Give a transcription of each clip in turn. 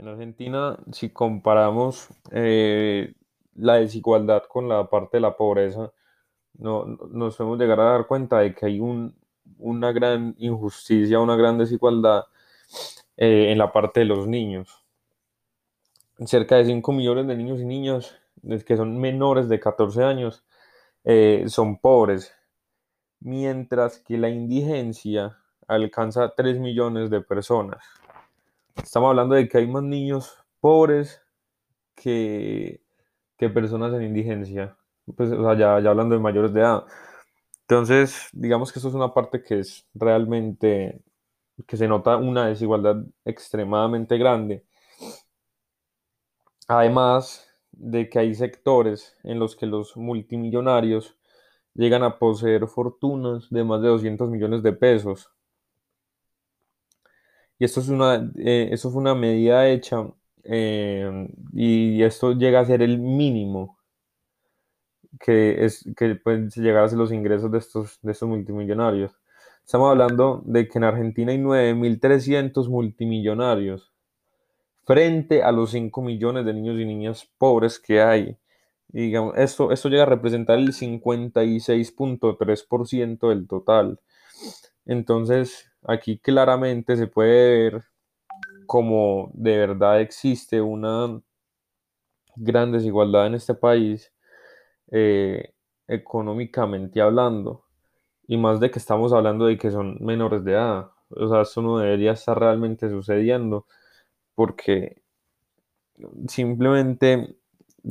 En Argentina, si comparamos eh, la desigualdad con la parte de la pobreza, no, nos podemos llegar a dar cuenta de que hay una gran injusticia, una gran desigualdad eh, en la parte de los niños. Cerca de 5 millones de niños y niñas que son menores de 14 años eh, son pobres, mientras que la indigencia alcanza 3 millones de personas. Estamos hablando de que hay más niños pobres que, que personas en indigencia, pues, o sea, ya, ya hablando de mayores de edad. Entonces, digamos que eso es una parte que es realmente, que se nota una desigualdad extremadamente grande. Además de que hay sectores en los que los multimillonarios llegan a poseer fortunas de más de 200 millones de pesos. Y esto, es una, eh, fue una medida hecha eh, y esto llega a ser el mínimo que, es, que pueden llegar a ser los ingresos de estos, de estos multimillonarios. Estamos hablando de que en Argentina hay 9.300 multimillonarios frente a los 5 millones de niños y niñas pobres que hay. digamos, esto, esto llega a representar el 56.3% del total. Entonces, aquí claramente se puede ver cómo de verdad existe una gran desigualdad en este país, eh, económicamente hablando, y más de que estamos hablando de que son menores de edad. O sea, eso no debería estar realmente sucediendo, porque simplemente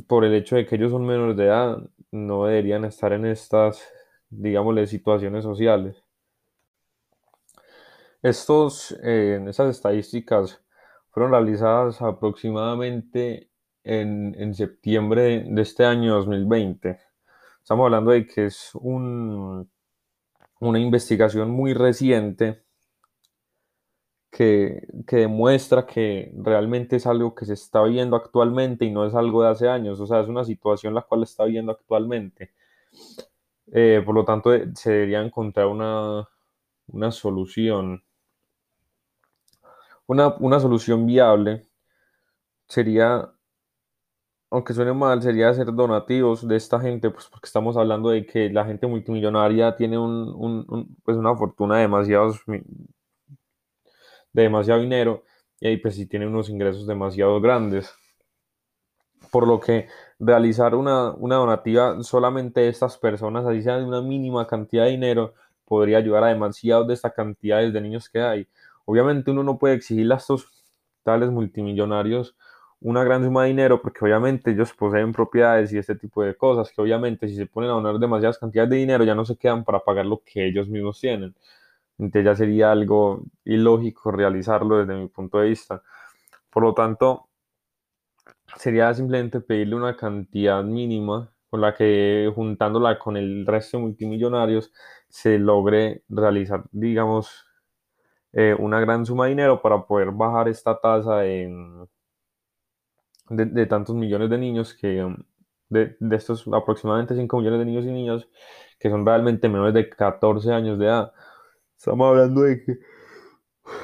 por el hecho de que ellos son menores de edad, no deberían estar en estas, digámosle, situaciones sociales. Estos, eh, estas estadísticas fueron realizadas aproximadamente en, en, septiembre de este año 2020. Estamos hablando de que es un, una investigación muy reciente que, que, demuestra que realmente es algo que se está viendo actualmente y no es algo de hace años. O sea, es una situación la cual está viendo actualmente. Eh, por lo tanto, se debería encontrar una, una solución una, solución viable sería, aunque suene mal, sería hacer donativos de esta gente, pues porque estamos hablando de que la gente multimillonaria tiene un, pues una fortuna de demasiados, de demasiado dinero y ahí pues sí tiene unos ingresos demasiado grandes. Por lo que realizar una, una donativa solamente de estas personas, así sea de una mínima cantidad de dinero, podría ayudar a demasiados de estas cantidades de niños que hay. Obviamente uno no puede exigirle a estos tales multimillonarios una gran suma de dinero porque obviamente ellos poseen propiedades y este tipo de cosas que obviamente si se ponen a donar demasiadas cantidades de dinero ya no se quedan para pagar lo que ellos mismos tienen. Entonces ya sería algo ilógico realizarlo desde mi punto de vista. Por lo tanto, sería simplemente pedirle una cantidad mínima con la que juntándola con el resto de multimillonarios se logre realizar, digamos, eh, una gran suma de dinero para poder bajar esta tasa de, de, tantos millones de niños que, de, de, estos aproximadamente 5 millones de niños y niñas que son realmente menores de 14 años de edad. Estamos hablando de que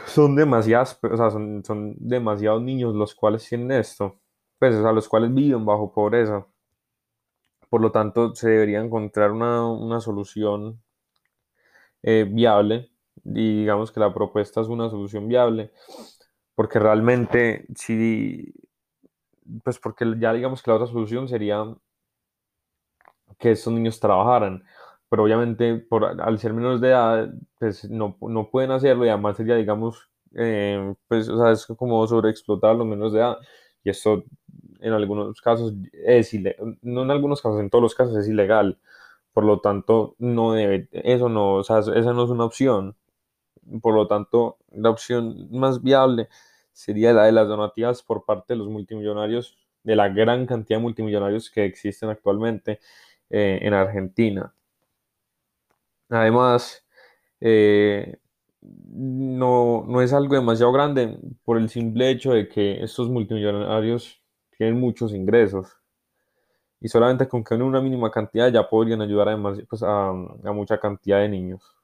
son demasiadas, o sea, son, son demasiados niños los cuales tienen esto, pues, o sea, los cuales viven bajo pobreza. Por lo tanto, se debería encontrar una, una solución eh, viable digamos que la propuesta es una solución viable, porque realmente si, pues porque ya digamos que la otra solución sería que estos niños trabajaran, pero obviamente por, al ser menores de edad, pues no, no pueden hacerlo y además sería, digamos, eh, pues, o sea, es como sobreexplotar a los menores de edad y esto en algunos casos es ilegal, no en algunos casos, en todos los casos es ilegal, por lo tanto, no debe, eso no, o sea, esa no es una opción. Por lo tanto, la opción más viable sería la de las donativas por parte de los multimillonarios, de la gran cantidad de multimillonarios que existen actualmente eh, en Argentina. Además, eh, no, no, es algo demasiado grande por el simple hecho de que estos multimillonarios tienen muchos ingresos y solamente con que una mínima cantidad ya podrían ayudar pues, a, a mucha cantidad de niños.